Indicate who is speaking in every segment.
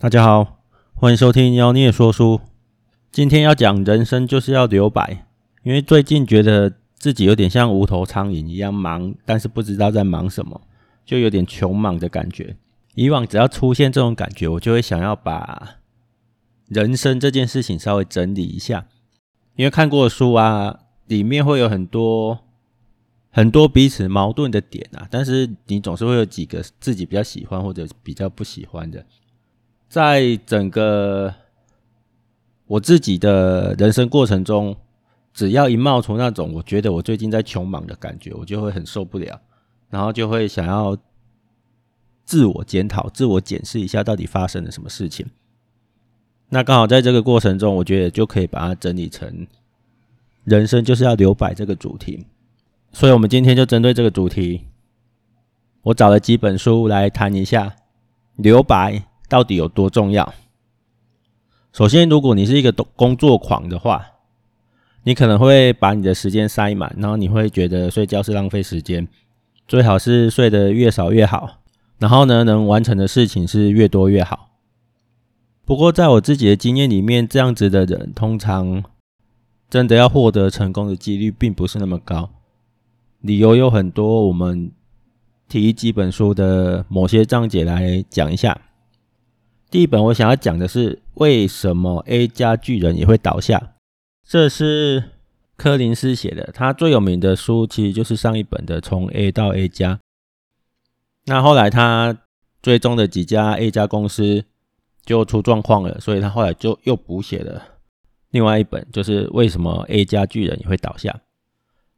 Speaker 1: 大家好，欢迎收听妖孽说书。今天要讲人生就是要留白，因为最近觉得自己有点像无头苍蝇一样忙，但是不知道在忙什么，就有点穷忙的感觉。以往只要出现这种感觉，我就会想要把人生这件事情稍微整理一下，因为看过的书啊，里面会有很多很多彼此矛盾的点啊，但是你总是会有几个自己比较喜欢或者比较不喜欢的。在整个我自己的人生过程中，只要一冒出那种我觉得我最近在穷忙的感觉，我就会很受不了，然后就会想要自我检讨、自我检视一下到底发生了什么事情。那刚好在这个过程中，我觉得就可以把它整理成“人生就是要留白”这个主题。所以，我们今天就针对这个主题，我找了几本书来谈一下留白。到底有多重要？首先，如果你是一个工作狂的话，你可能会把你的时间塞满，然后你会觉得睡觉是浪费时间，最好是睡得越少越好。然后呢，能完成的事情是越多越好。不过，在我自己的经验里面，这样子的人通常真的要获得成功的几率并不是那么高。理由有很多，我们提几本书的某些章节来讲一下。第一本我想要讲的是为什么 A 加巨人也会倒下，这是柯林斯写的，他最有名的书其实就是上一本的从 A 到 A 加。那后来他追踪的几家 A 加公司就出状况了，所以他后来就又补写了另外一本，就是为什么 A 加巨人也会倒下。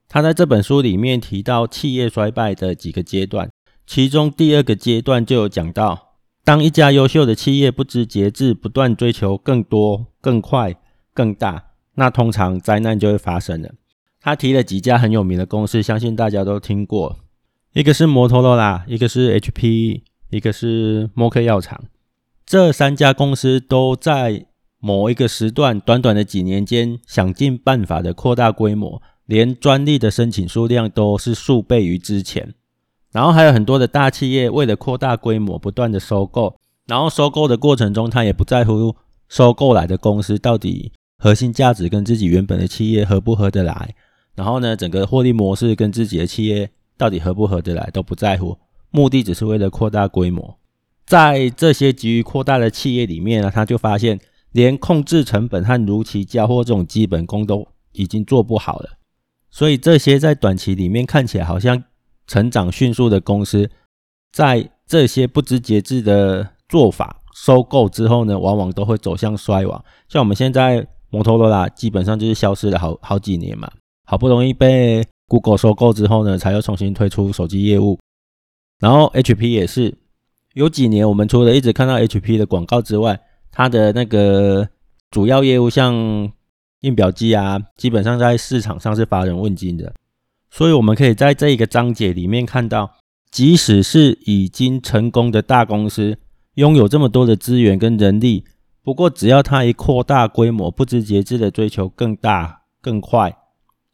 Speaker 1: 他在这本书里面提到企业衰败的几个阶段，其中第二个阶段就有讲到。当一家优秀的企业不知节制，不断追求更多、更快、更大，那通常灾难就会发生了。他提了几家很有名的公司，相信大家都听过，一个是摩托罗拉，一个是 HP，一个是默克药厂。这三家公司都在某一个时段，短短的几年间，想尽办法的扩大规模，连专利的申请数量都是数倍于之前。然后还有很多的大企业为了扩大规模，不断的收购，然后收购的过程中，他也不在乎收购来的公司到底核心价值跟自己原本的企业合不合得来，然后呢，整个获利模式跟自己的企业到底合不合得来都不在乎，目的只是为了扩大规模。在这些急于扩大的企业里面呢，他就发现连控制成本和如期交货这种基本功都已经做不好了，所以这些在短期里面看起来好像。成长迅速的公司，在这些不知节制的做法收购之后呢，往往都会走向衰亡。像我们现在摩托罗拉基本上就是消失了好好几年嘛，好不容易被 Google 收购之后呢，才又重新推出手机业务。然后 HP 也是有几年，我们除了一直看到 HP 的广告之外，它的那个主要业务像印表机啊，基本上在市场上是乏人问津的。所以，我们可以在这一个章节里面看到，即使是已经成功的大公司，拥有这么多的资源跟人力，不过只要它一扩大规模，不知节制的追求更大更快，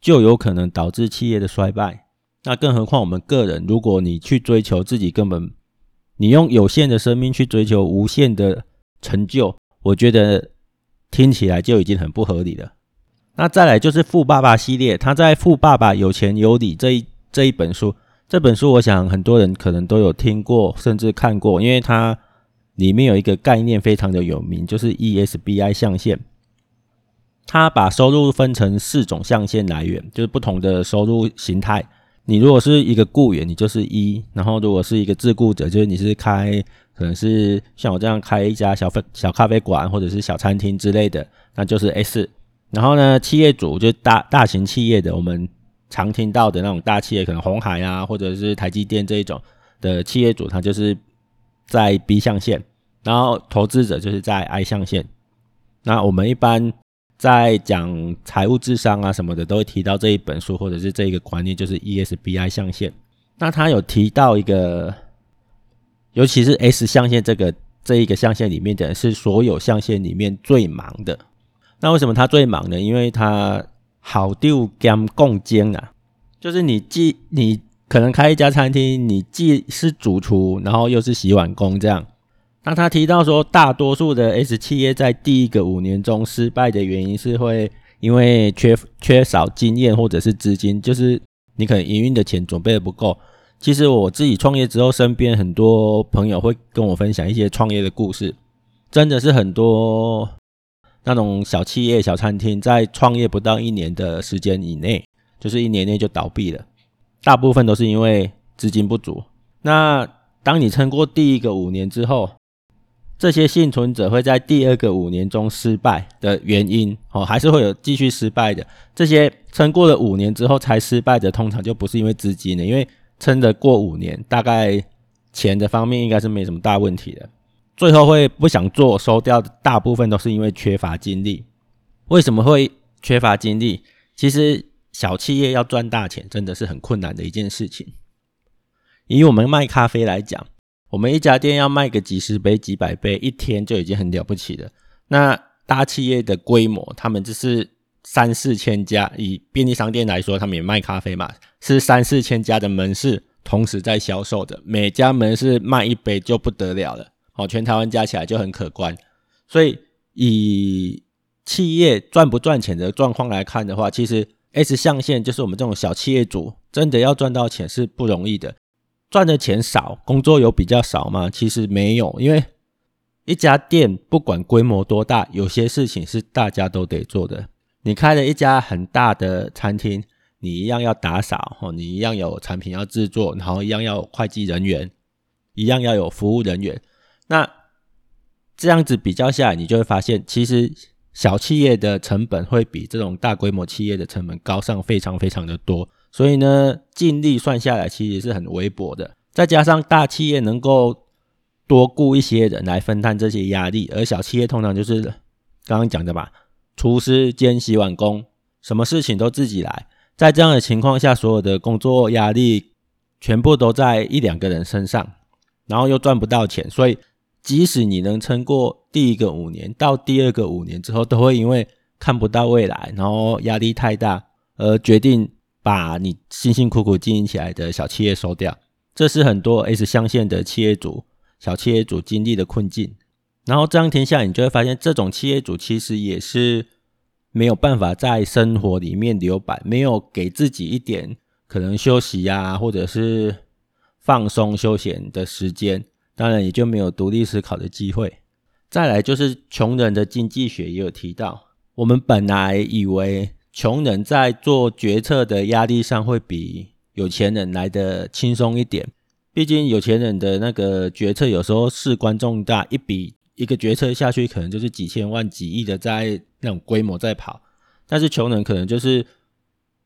Speaker 1: 就有可能导致企业的衰败。那更何况我们个人，如果你去追求自己根本，你用有限的生命去追求无限的成就，我觉得听起来就已经很不合理了。那再来就是《富爸爸》系列，他在《富爸爸有钱有理》这一这一本书，这本书我想很多人可能都有听过，甚至看过，因为它里面有一个概念非常的有名，就是 ESBI 象限。他把收入分成四种象限来源，就是不同的收入形态。你如果是一个雇员，你就是一；然后如果是一个自雇者，就是你是开，可能是像我这样开一家小粉小咖啡馆或者是小餐厅之类的，那就是 S。然后呢，企业主就大大型企业的，我们常听到的那种大企业，可能红海啊，或者是台积电这一种的企业主，他就是在 B 象限，然后投资者就是在 I 象限。那我们一般在讲财务智商啊什么的，都会提到这一本书或者是这一个观念，就是 ESBI 象限。那他有提到一个，尤其是 S 象限这个这一个象限里面的，是所有象限里面最忙的。那为什么他最忙呢？因为他好丢兼共兼啊，就是你既你可能开一家餐厅，你既是主厨，然后又是洗碗工这样。那他提到说，大多数的 S 企业在第一个五年中失败的原因是会因为缺缺少经验或者是资金，就是你可能营运的钱准备的不够。其实我自己创业之后，身边很多朋友会跟我分享一些创业的故事，真的是很多那种小企业、小餐厅在创业不到一年的时间以内，就是一年内就倒闭了，大部分都是因为资金不足。那当你撑过第一个五年之后，这些幸存者会在第二个五年中失败的原因，哦，还是会有继续失败的。这些撑过了五年之后才失败的，通常就不是因为资金了，因为。撑得过五年，大概钱的方面应该是没什么大问题的。最后会不想做收掉的，大部分都是因为缺乏精力。为什么会缺乏精力？其实小企业要赚大钱，真的是很困难的一件事情。以我们卖咖啡来讲，我们一家店要卖个几十杯、几百杯，一天就已经很了不起了。那大企业的规模，他们就是。三四千家，以便利商店来说，他们也卖咖啡嘛，是三四千家的门市同时在销售的，每家门市卖一杯就不得了了，哦，全台湾加起来就很可观。所以以企业赚不赚钱的状况来看的话，其实 S 象限就是我们这种小企业主真的要赚到钱是不容易的，赚的钱少，工作有比较少吗？其实没有，因为一家店不管规模多大，有些事情是大家都得做的。你开了一家很大的餐厅，你一样要打扫哦，你一样有产品要制作，然后一样要有会计人员，一样要有服务人员。那这样子比较下来，你就会发现，其实小企业的成本会比这种大规模企业的成本高上非常非常的多。所以呢，净利算下来其实是很微薄的。再加上大企业能够多雇一些人来分担这些压力，而小企业通常就是刚刚讲的吧。厨师兼洗碗工，什么事情都自己来。在这样的情况下，所有的工作压力全部都在一两个人身上，然后又赚不到钱，所以即使你能撑过第一个五年，到第二个五年之后，都会因为看不到未来，然后压力太大，而决定把你辛辛苦苦经营起来的小企业收掉。这是很多 S 象限的企业主、小企业主经历的困境。然后这样听下来，你就会发现，这种企业主其实也是没有办法在生活里面留白，没有给自己一点可能休息呀、啊，或者是放松休闲的时间，当然也就没有独立思考的机会。再来就是穷人的经济学也有提到，我们本来以为穷人在做决策的压力上会比有钱人来的轻松一点，毕竟有钱人的那个决策有时候事关重大，一笔。一个决策下去，可能就是几千万、几亿的在那种规模在跑，但是穷人可能就是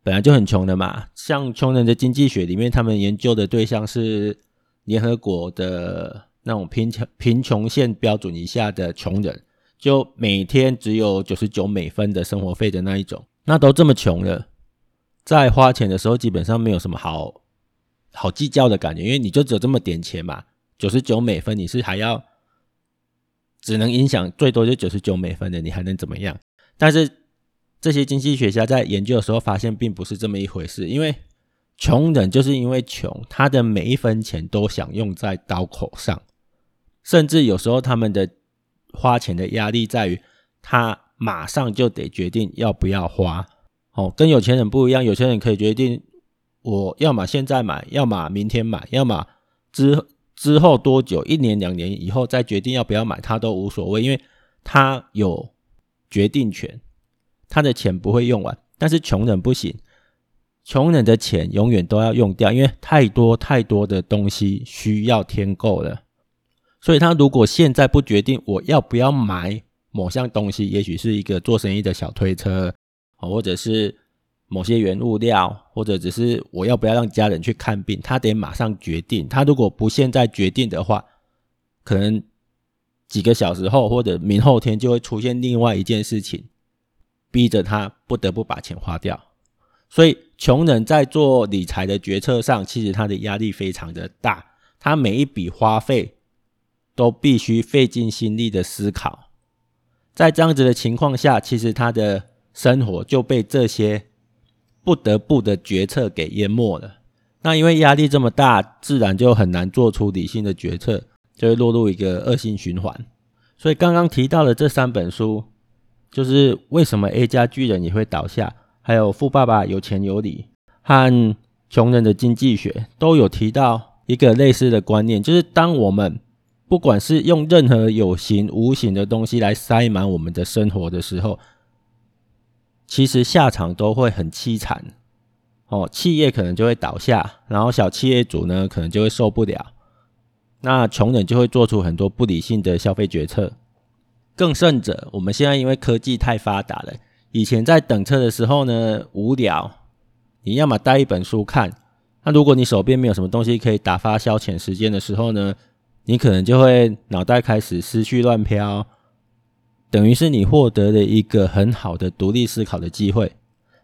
Speaker 1: 本来就很穷的嘛。像穷人的经济学里面，他们研究的对象是联合国的那种贫穷贫穷线标准以下的穷人，就每天只有九十九美分的生活费的那一种。那都这么穷了，在花钱的时候基本上没有什么好好计较的感觉，因为你就只有这么点钱嘛，九十九美分，你是还要。只能影响最多就九十九美分的，你还能怎么样？但是这些经济学家在研究的时候发现，并不是这么一回事。因为穷人就是因为穷，他的每一分钱都想用在刀口上，甚至有时候他们的花钱的压力在于，他马上就得决定要不要花。哦，跟有钱人不一样，有钱人可以决定，我要么现在买，要么明天买，要么之。之后多久？一年两年以后再决定要不要买，他都无所谓，因为他有决定权，他的钱不会用完。但是穷人不行，穷人的钱永远都要用掉，因为太多太多的东西需要添购了。所以他如果现在不决定我要不要买某项东西，也许是一个做生意的小推车，或者是。某些原物料，或者只是我要不要让家人去看病，他得马上决定。他如果不现在决定的话，可能几个小时后或者明后天就会出现另外一件事情，逼着他不得不把钱花掉。所以，穷人在做理财的决策上，其实他的压力非常的大，他每一笔花费都必须费尽心力的思考。在这样子的情况下，其实他的生活就被这些。不得不的决策给淹没了。那因为压力这么大，自然就很难做出理性的决策。就会落入一个恶性循环。所以刚刚提到的这三本书，就是为什么 A 加巨人也会倒下，还有富爸爸有钱有理和穷人的经济学，都有提到一个类似的观念，就是当我们不管是用任何有形无形的东西来塞满我们的生活的时候，其实下场都会很凄惨。哦，企业可能就会倒下，然后小企业主呢，可能就会受不了，那穷人就会做出很多不理性的消费决策。更甚者，我们现在因为科技太发达了，以前在等车的时候呢，无聊，你要么带一本书看，那如果你手边没有什么东西可以打发消遣时间的时候呢，你可能就会脑袋开始思绪乱飘，等于是你获得了一个很好的独立思考的机会。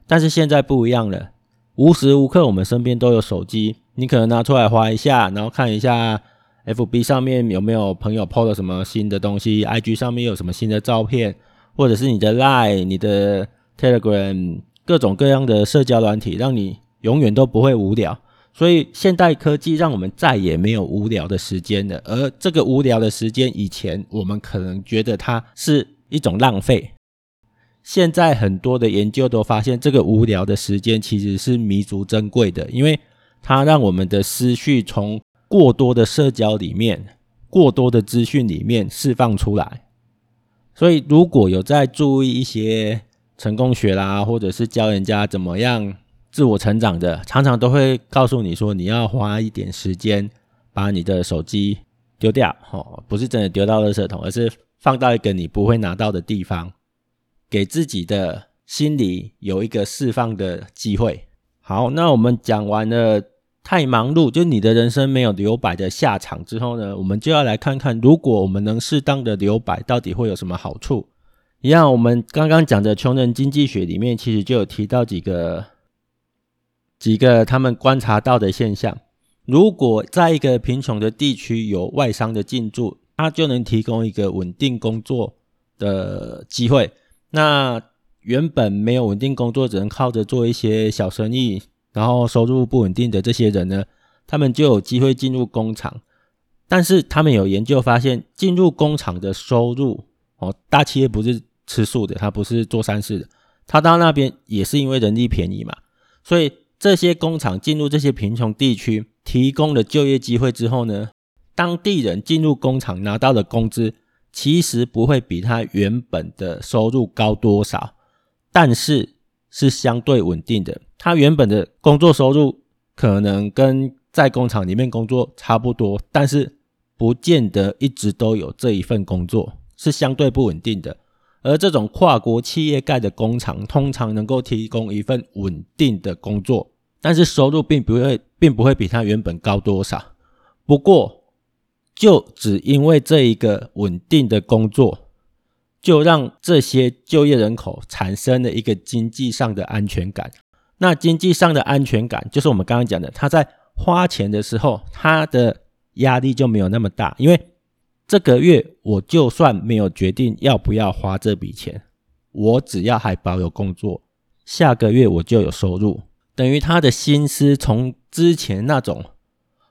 Speaker 1: 但是现在不一样了。无时无刻，我们身边都有手机，你可能拿出来划一下，然后看一下 FB 上面有没有朋友 PO 了什么新的东西，IG 上面有什么新的照片，或者是你的 Line、你的 Telegram，各种各样的社交软体，让你永远都不会无聊。所以现代科技让我们再也没有无聊的时间了，而这个无聊的时间，以前我们可能觉得它是一种浪费。现在很多的研究都发现，这个无聊的时间其实是弥足珍贵的，因为它让我们的思绪从过多的社交里面、过多的资讯里面释放出来。所以，如果有在注意一些成功学啦，或者是教人家怎么样自我成长的，常常都会告诉你说，你要花一点时间把你的手机丢掉，哦，不是真的丢到垃圾桶，而是放到一个你不会拿到的地方。给自己的心里有一个释放的机会。好，那我们讲完了太忙碌，就你的人生没有留白的下场之后呢，我们就要来看看，如果我们能适当的留白，到底会有什么好处？一样，我们刚刚讲的穷人经济学里面，其实就有提到几个几个他们观察到的现象。如果在一个贫穷的地区有外商的进驻，它就能提供一个稳定工作的机会。那原本没有稳定工作，只能靠着做一些小生意，然后收入不稳定的这些人呢，他们就有机会进入工厂。但是他们有研究发现，进入工厂的收入哦，大企业不是吃素的，他不是做善事的，他到那边也是因为人力便宜嘛。所以这些工厂进入这些贫穷地区，提供了就业机会之后呢，当地人进入工厂拿到的工资。其实不会比他原本的收入高多少，但是是相对稳定的。他原本的工作收入可能跟在工厂里面工作差不多，但是不见得一直都有这一份工作，是相对不稳定的。而这种跨国企业盖的工厂，通常能够提供一份稳定的工作，但是收入并不会，并不会比他原本高多少。不过，就只因为这一个稳定的工作，就让这些就业人口产生了一个经济上的安全感。那经济上的安全感，就是我们刚刚讲的，他在花钱的时候，他的压力就没有那么大。因为这个月我就算没有决定要不要花这笔钱，我只要还保有工作，下个月我就有收入。等于他的心思从之前那种。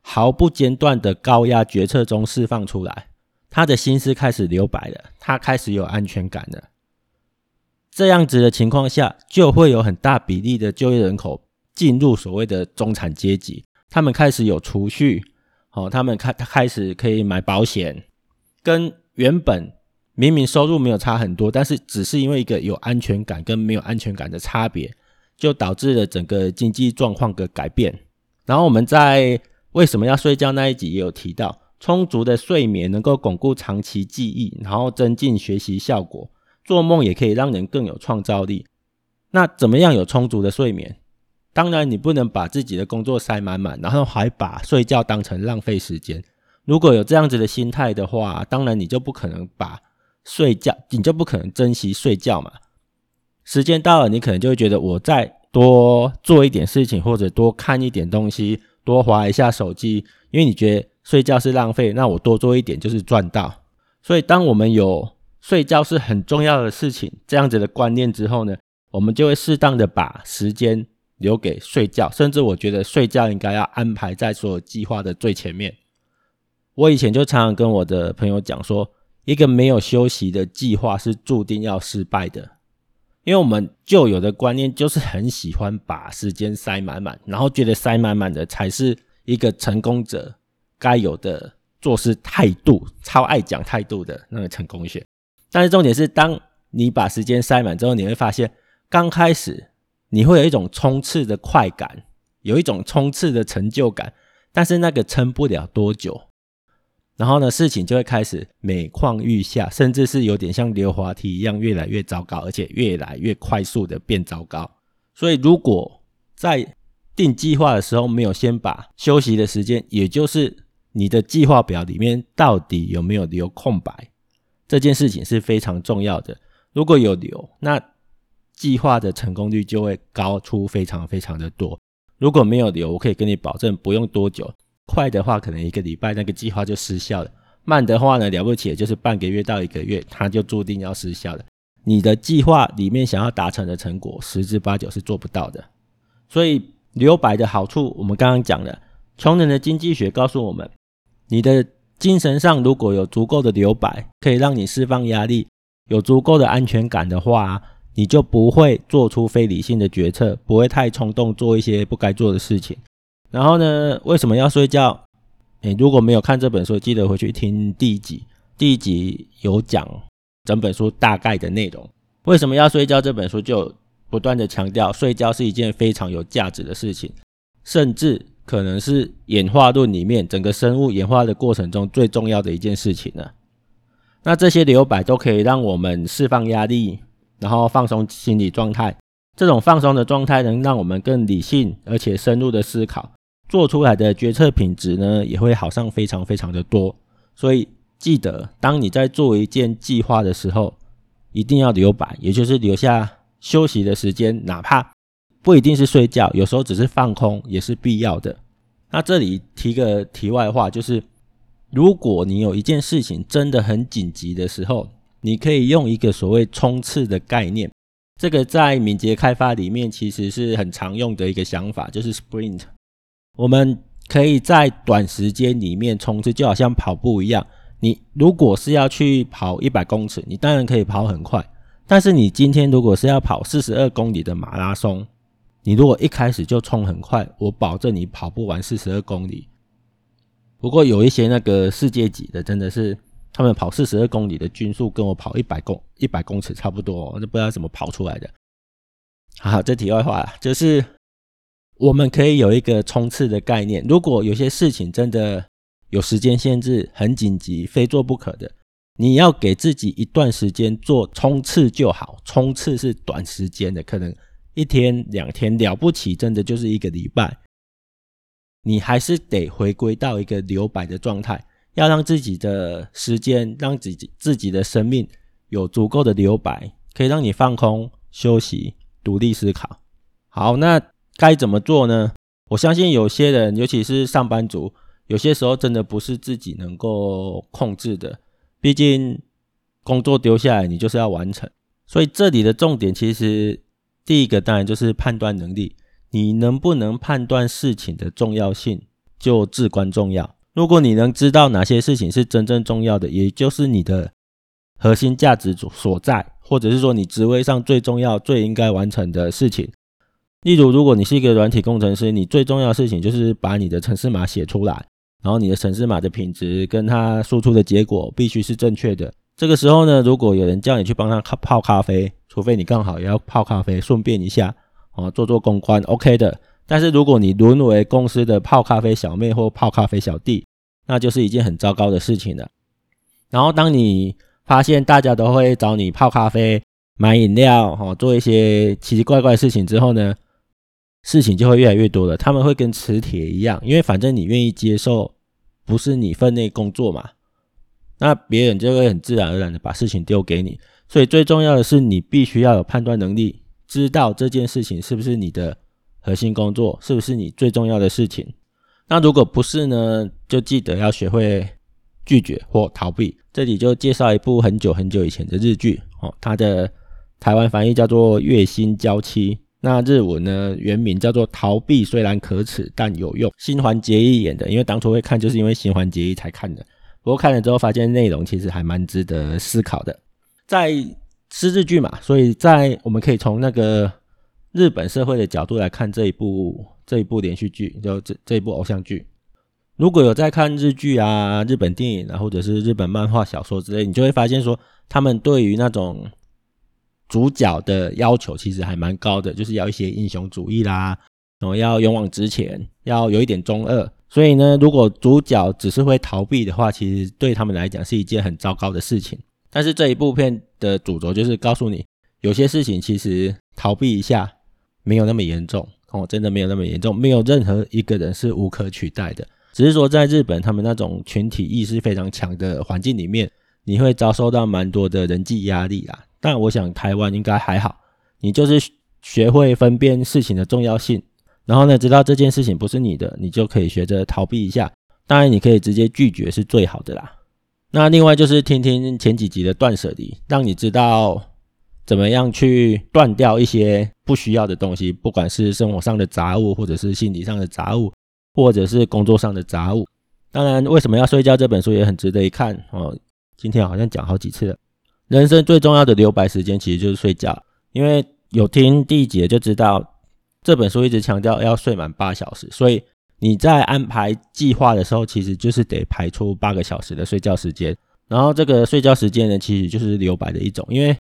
Speaker 1: 毫不间断的高压决策中释放出来，他的心思开始留白了，他开始有安全感了。这样子的情况下，就会有很大比例的就业人口进入所谓的中产阶级，他们开始有储蓄，哦，他们开开始可以买保险，跟原本明明收入没有差很多，但是只是因为一个有安全感跟没有安全感的差别，就导致了整个经济状况的改变。然后我们在为什么要睡觉？那一集也有提到，充足的睡眠能够巩固长期记忆，然后增进学习效果。做梦也可以让人更有创造力。那怎么样有充足的睡眠？当然，你不能把自己的工作塞满满，然后还把睡觉当成浪费时间。如果有这样子的心态的话，当然你就不可能把睡觉，你就不可能珍惜睡觉嘛。时间到了，你可能就会觉得我再多做一点事情，或者多看一点东西。多划一下手机，因为你觉得睡觉是浪费，那我多做一点就是赚到。所以，当我们有睡觉是很重要的事情这样子的观念之后呢，我们就会适当的把时间留给睡觉，甚至我觉得睡觉应该要安排在所有计划的最前面。我以前就常常跟我的朋友讲说，一个没有休息的计划是注定要失败的，因为我们旧有的观念就是很喜欢把时间塞满满，然后觉得塞满满的才是一个成功者该有的做事态度，超爱讲态度的那个成功学。但是重点是，当你把时间塞满之后，你会发现，刚开始你会有一种冲刺的快感，有一种冲刺的成就感，但是那个撑不了多久。然后呢，事情就会开始每况愈下，甚至是有点像溜滑梯一样，越来越糟糕，而且越来越快速的变糟糕。所以，如果在定计划的时候没有先把休息的时间，也就是你的计划表里面到底有没有留空白，这件事情是非常重要的。如果有留，那计划的成功率就会高出非常非常的多。如果没有留，我可以跟你保证，不用多久。快的话，可能一个礼拜那个计划就失效了；慢的话呢，了不起的就是半个月到一个月，它就注定要失效了。你的计划里面想要达成的成果，十之八九是做不到的。所以留白的好处，我们刚刚讲了，穷人的经济学告诉我们，你的精神上如果有足够的留白，可以让你释放压力，有足够的安全感的话，你就不会做出非理性的决策，不会太冲动做一些不该做的事情。然后呢，为什么要睡觉？诶，如果没有看这本书，记得回去听第一集。第一集有讲整本书大概的内容。为什么要睡觉？这本书就不断的强调，睡觉是一件非常有价值的事情，甚至可能是演化论里面整个生物演化的过程中最重要的一件事情了。那这些留白都可以让我们释放压力，然后放松心理状态。这种放松的状态能让我们更理性而且深入的思考。做出来的决策品质呢，也会好上非常非常的多。所以记得，当你在做一件计划的时候，一定要留白，也就是留下休息的时间，哪怕不一定是睡觉，有时候只是放空也是必要的。那这里提个题外话，就是如果你有一件事情真的很紧急的时候，你可以用一个所谓冲刺的概念，这个在敏捷开发里面其实是很常用的一个想法，就是 sprint。我们可以在短时间里面冲刺，就好像跑步一样。你如果是要去跑一百公尺，你当然可以跑很快。但是你今天如果是要跑四十二公里的马拉松，你如果一开始就冲很快，我保证你跑不完四十二公里。不过有一些那个世界级的，真的是他们跑四十二公里的均速跟我跑一百公一百公尺差不多，我都不知道怎么跑出来的。好，这题外话，就是。我们可以有一个冲刺的概念。如果有些事情真的有时间限制，很紧急，非做不可的，你要给自己一段时间做冲刺就好。冲刺是短时间的，可能一天两天，了不起，真的就是一个礼拜。你还是得回归到一个留白的状态，要让自己的时间，让自己自己的生命有足够的留白，可以让你放空、休息、独立思考。好，那。该怎么做呢？我相信有些人，尤其是上班族，有些时候真的不是自己能够控制的。毕竟工作丢下来，你就是要完成。所以这里的重点，其实第一个当然就是判断能力。你能不能判断事情的重要性，就至关重要。如果你能知道哪些事情是真正重要的，也就是你的核心价值所在，或者是说你职位上最重要、最应该完成的事情。例如，如果你是一个软体工程师，你最重要的事情就是把你的程式码写出来，然后你的程式码的品质跟它输出的结果必须是正确的。这个时候呢，如果有人叫你去帮他泡咖啡，除非你刚好也要泡咖啡，顺便一下啊，做做公关，OK 的。但是如果你沦为公司的泡咖啡小妹或泡咖啡小弟，那就是一件很糟糕的事情了。然后当你发现大家都会找你泡咖啡、买饮料，哈，做一些奇奇怪怪的事情之后呢，事情就会越来越多了，他们会跟磁铁一样，因为反正你愿意接受，不是你分内工作嘛，那别人就会很自然而然的把事情丢给你。所以最重要的是，你必须要有判断能力，知道这件事情是不是你的核心工作，是不是你最重要的事情。那如果不是呢，就记得要学会拒绝或逃避。这里就介绍一部很久很久以前的日剧，哦，它的台湾翻译叫做《月薪娇妻》。那日文呢，原名叫做《逃避虽然可耻但有用》，新垣结衣演的。因为当初会看，就是因为新垣结衣才看的。不过看了之后，发现内容其实还蛮值得思考的。在是日剧嘛，所以在我们可以从那个日本社会的角度来看这一部这一部连续剧，就这这一部偶像剧。如果有在看日剧啊、日本电影啊，或者是日本漫画、小说之类，你就会发现说，他们对于那种主角的要求其实还蛮高的，就是要一些英雄主义啦，然后要勇往直前，要有一点中二。所以呢，如果主角只是会逃避的话，其实对他们来讲是一件很糟糕的事情。但是这一部片的主轴就是告诉你，有些事情其实逃避一下没有那么严重哦，真的没有那么严重，没有任何一个人是无可取代的。只是说，在日本，他们那种群体意识非常强的环境里面，你会遭受到蛮多的人际压力啦。但我想台湾应该还好，你就是学会分辨事情的重要性，然后呢，知道这件事情不是你的，你就可以学着逃避一下。当然，你可以直接拒绝是最好的啦。那另外就是听听前几集的断舍离，让你知道怎么样去断掉一些不需要的东西，不管是生活上的杂物，或者是心理上的杂物。或者是工作上的杂物，当然，为什么要睡觉？这本书也很值得一看哦。今天好像讲好几次了。人生最重要的留白时间其实就是睡觉，因为有听第一集就知道，这本书一直强调要睡满八小时，所以你在安排计划的时候，其实就是得排出八个小时的睡觉时间。然后这个睡觉时间呢，其实就是留白的一种，因为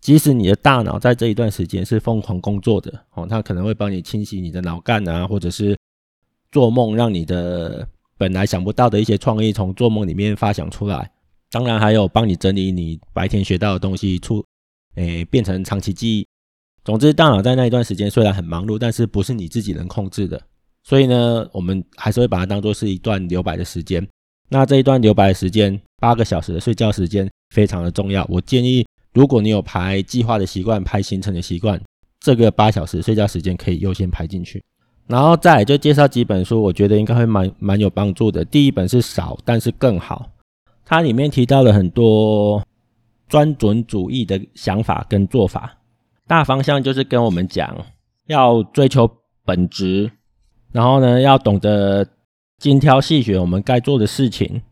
Speaker 1: 即使你的大脑在这一段时间是疯狂工作的哦，它可能会帮你清洗你的脑干啊，或者是。做梦让你的本来想不到的一些创意从做梦里面发想出来，当然还有帮你整理你白天学到的东西出，诶变成长期记忆。总之，大脑在那一段时间虽然很忙碌，但是不是你自己能控制的。所以呢，我们还是会把它当做是一段留白的时间。那这一段留白的时间，八个小时的睡觉时间非常的重要。我建议，如果你有排计划的习惯、排行程的习惯，这个八小时睡觉时间可以优先排进去。然后再就介绍几本书，我觉得应该会蛮蛮有帮助的。第一本是少，但是更好。它里面提到了很多专准主义的想法跟做法，大方向就是跟我们讲要追求本质，然后呢要懂得精挑细选我们该做的事情。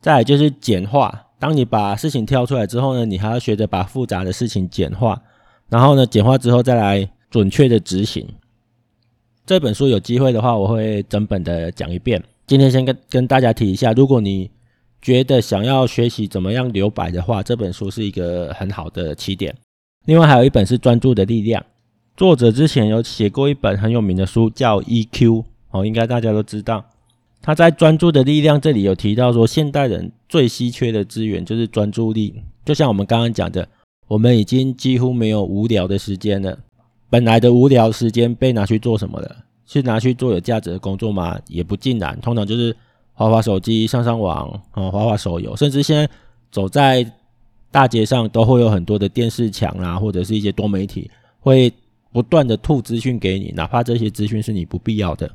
Speaker 1: 再来就是简化，当你把事情挑出来之后呢，你还要学着把复杂的事情简化，然后呢简化之后再来准确的执行。这本书有机会的话，我会整本的讲一遍。今天先跟跟大家提一下，如果你觉得想要学习怎么样留白的话，这本书是一个很好的起点。另外还有一本是《专注的力量》，作者之前有写过一本很有名的书叫《EQ》，哦，应该大家都知道。他在《专注的力量》这里有提到说，现代人最稀缺的资源就是专注力。就像我们刚刚讲的，我们已经几乎没有无聊的时间了。本来的无聊时间被拿去做什么了？是拿去做有价值的工作吗？也不尽然，通常就是滑滑手机、上上网啊、滑滑手游，甚至现在走在大街上都会有很多的电视墙啊，或者是一些多媒体会不断的吐资讯给你，哪怕这些资讯是你不必要的。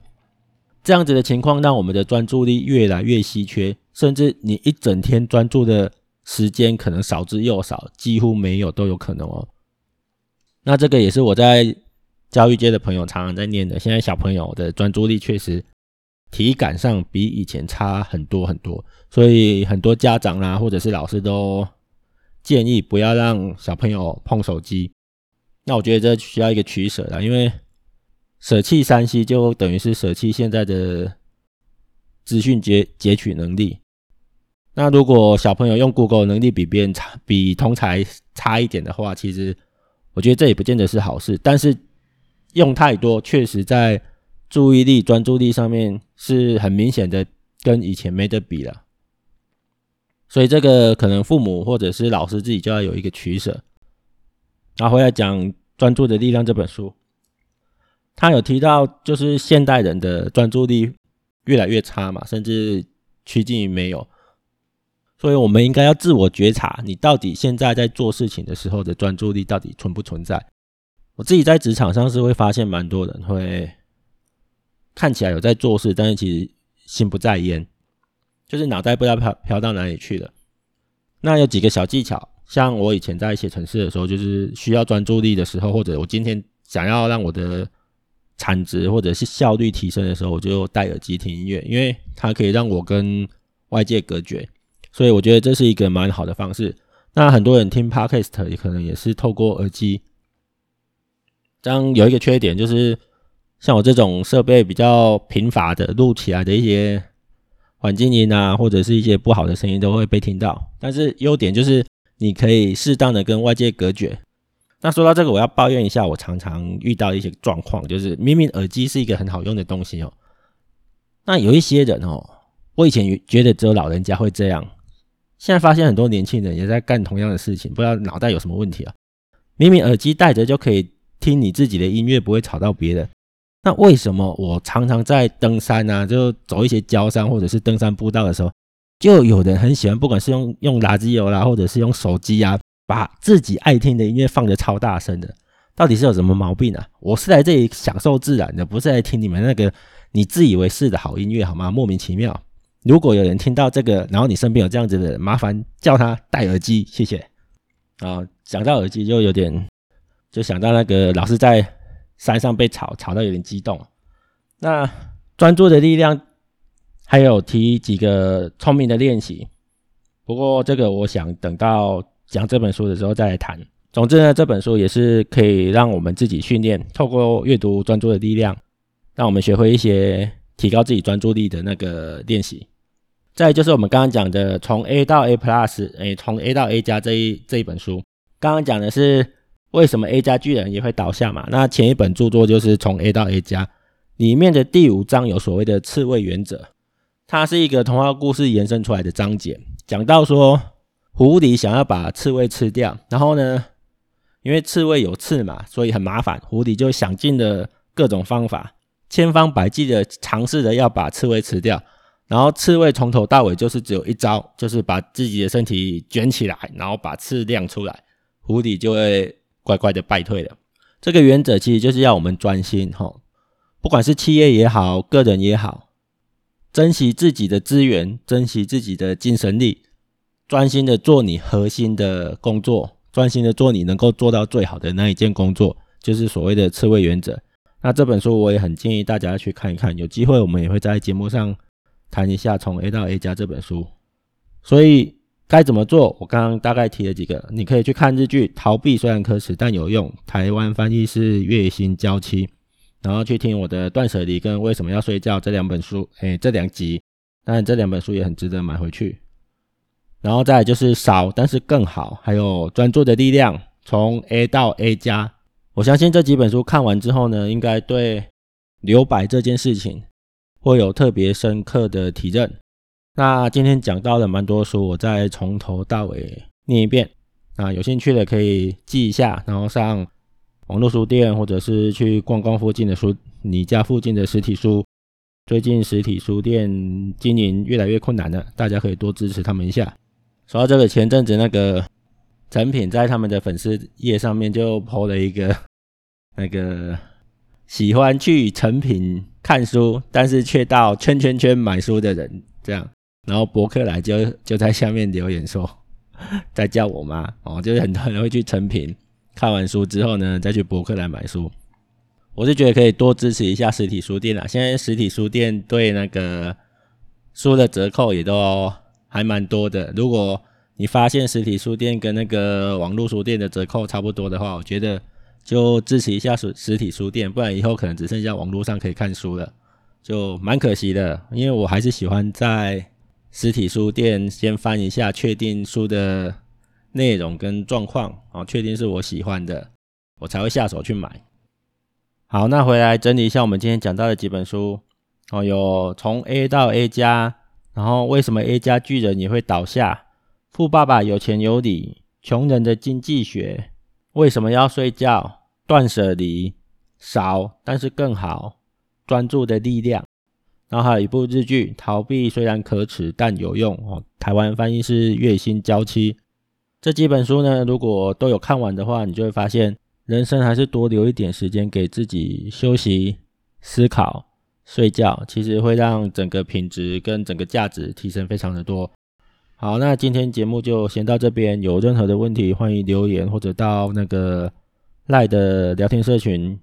Speaker 1: 这样子的情况让我们的专注力越来越稀缺，甚至你一整天专注的时间可能少之又少，几乎没有都有可能哦。那这个也是我在教育界的朋友常常在念的。现在小朋友的专注力确实体感上比以前差很多很多，所以很多家长啦或者是老师都建议不要让小朋友碰手机。那我觉得这需要一个取舍啦，因为舍弃 3C 就等于是舍弃现在的资讯截截取能力。那如果小朋友用 Google 能力比别人差，比同才差一点的话，其实。我觉得这也不见得是好事，但是用太多，确实在注意力、专注力上面是很明显的跟以前没得比了。所以这个可能父母或者是老师自己就要有一个取舍。然后回来讲《专注的力量》这本书，他有提到，就是现代人的专注力越来越差嘛，甚至趋近于没有。所以，我们应该要自我觉察，你到底现在在做事情的时候的专注力到底存不存在？我自己在职场上是会发现，蛮多人会看起来有在做事，但是其实心不在焉，就是脑袋不知道飘飘到哪里去了。那有几个小技巧，像我以前在写程式的时候，就是需要专注力的时候，或者我今天想要让我的产值或者是效率提升的时候，我就戴耳机听音乐，因为它可以让我跟外界隔绝，所以我觉得这是一个蛮好的方式。那很多人听 Podcast 也可能也是透过耳机，这样有一个缺点就是，像我这种设备比较贫乏的录起来的一些环境音啊，或者是一些不好的声音都会被听到。但是优点就是你可以适当的跟外界隔绝。那说到这个，我要抱怨一下，我常常遇到一些状况，就是明明耳机是一个很好用的东西哦，那有一些人哦，我以前觉得只有老人家会这样，现在发现很多年轻人也在干同样的事情，不知道脑袋有什么问题啊？明明耳机戴着就可以听你自己的音乐，不会吵到别人，那为什么我常常在登山啊，就走一些郊山或者是登山步道的时候，就有人很喜欢，不管是用用垃圾油啦，或者是用手机啊。把自己爱听的音乐放得超大声的，到底是有什么毛病啊？我是来这里享受自然的，不是来听你们那个你自以为是的好音乐，好吗？莫名其妙。如果有人听到这个，然后你身边有这样子的人，麻烦叫他戴耳机，谢谢。啊，讲到耳机就有点，就想到那个老师在山上被吵，吵到有点激动。那专注的力量，还有提几个聪明的练习。不过这个我想等到。讲这本书的时候再来谈。总之呢，这本书也是可以让我们自己训练，透过阅读专注的力量，让我们学会一些提高自己专注力的那个练习。再就是我们刚刚讲的从 A 到 A Plus，哎，从 A 到 A 加这一这一本书，刚刚讲的是为什么 A 加巨人也会倒下嘛？那前一本著作就是从 A 到 A 加，里面的第五章有所谓的刺猬原则，它是一个童话故事延伸出来的章节，讲到说。狐狸想要把刺猬吃掉，然后呢，因为刺猬有刺嘛，所以很麻烦。狐狸就想尽了各种方法，千方百计的尝试着要把刺猬吃掉。然后刺猬从头到尾就是只有一招，就是把自己的身体卷起来，然后把刺亮出来，狐狸就会乖乖的败退了。这个原则其实就是要我们专心哈，不管是企业也好，个人也好，珍惜自己的资源，珍惜自己的精神力。专心的做你核心的工作，专心的做你能够做到最好的那一件工作，就是所谓的刺猬原则。那这本书我也很建议大家去看一看，有机会我们也会在节目上谈一下从 A 到 A 加这本书。所以该怎么做？我刚刚大概提了几个，你可以去看日剧《逃避虽然可耻但有用》，台湾翻译是《月薪娇妻》，然后去听我的《断舍离》跟《为什么要睡觉》这两本书，哎，这两集，当然这两本书也很值得买回去。然后再来就是少，但是更好，还有专注的力量，从 A 到 A 加。我相信这几本书看完之后呢，应该对留白这件事情会有特别深刻的体认。那今天讲到了蛮多书，我再从头到尾念一遍。那有兴趣的可以记一下，然后上网络书店，或者是去逛逛附近的书，你家附近的实体书。最近实体书店经营越来越困难了，大家可以多支持他们一下。说到这个，前阵子那个成品在他们的粉丝页上面就 po 了一个那个喜欢去成品看书，但是却到圈圈圈买书的人这样，然后博客来就就在下面留言说，在叫我妈哦，就是很多人会去诚品看完书之后呢，再去博客来买书。我是觉得可以多支持一下实体书店啦，现在实体书店对那个书的折扣也都。还蛮多的。如果你发现实体书店跟那个网络书店的折扣差不多的话，我觉得就支持一下实实体书店，不然以后可能只剩下网络上可以看书了，就蛮可惜的。因为我还是喜欢在实体书店先翻一下，确定书的内容跟状况，啊，确定是我喜欢的，我才会下手去买。好，那回来整理一下我们今天讲到的几本书，哦，有从 A 到 A 加。然后，为什么 A 加巨人也会倒下？富爸爸有钱有理，穷人的经济学。为什么要睡觉？断舍离，少但是更好，专注的力量。然后还有一部日剧，逃避虽然可耻但有用哦。台湾翻译是月薪娇妻。这几本书呢，如果都有看完的话，你就会发现，人生还是多留一点时间给自己休息、思考。睡觉其实会让整个品质跟整个价值提升非常的多。好，那今天节目就先到这边。有任何的问题，欢迎留言或者到那个赖的聊天社群，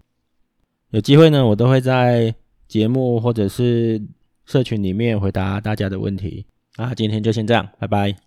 Speaker 1: 有机会呢，我都会在节目或者是社群里面回答大家的问题。啊今天就先这样，拜拜。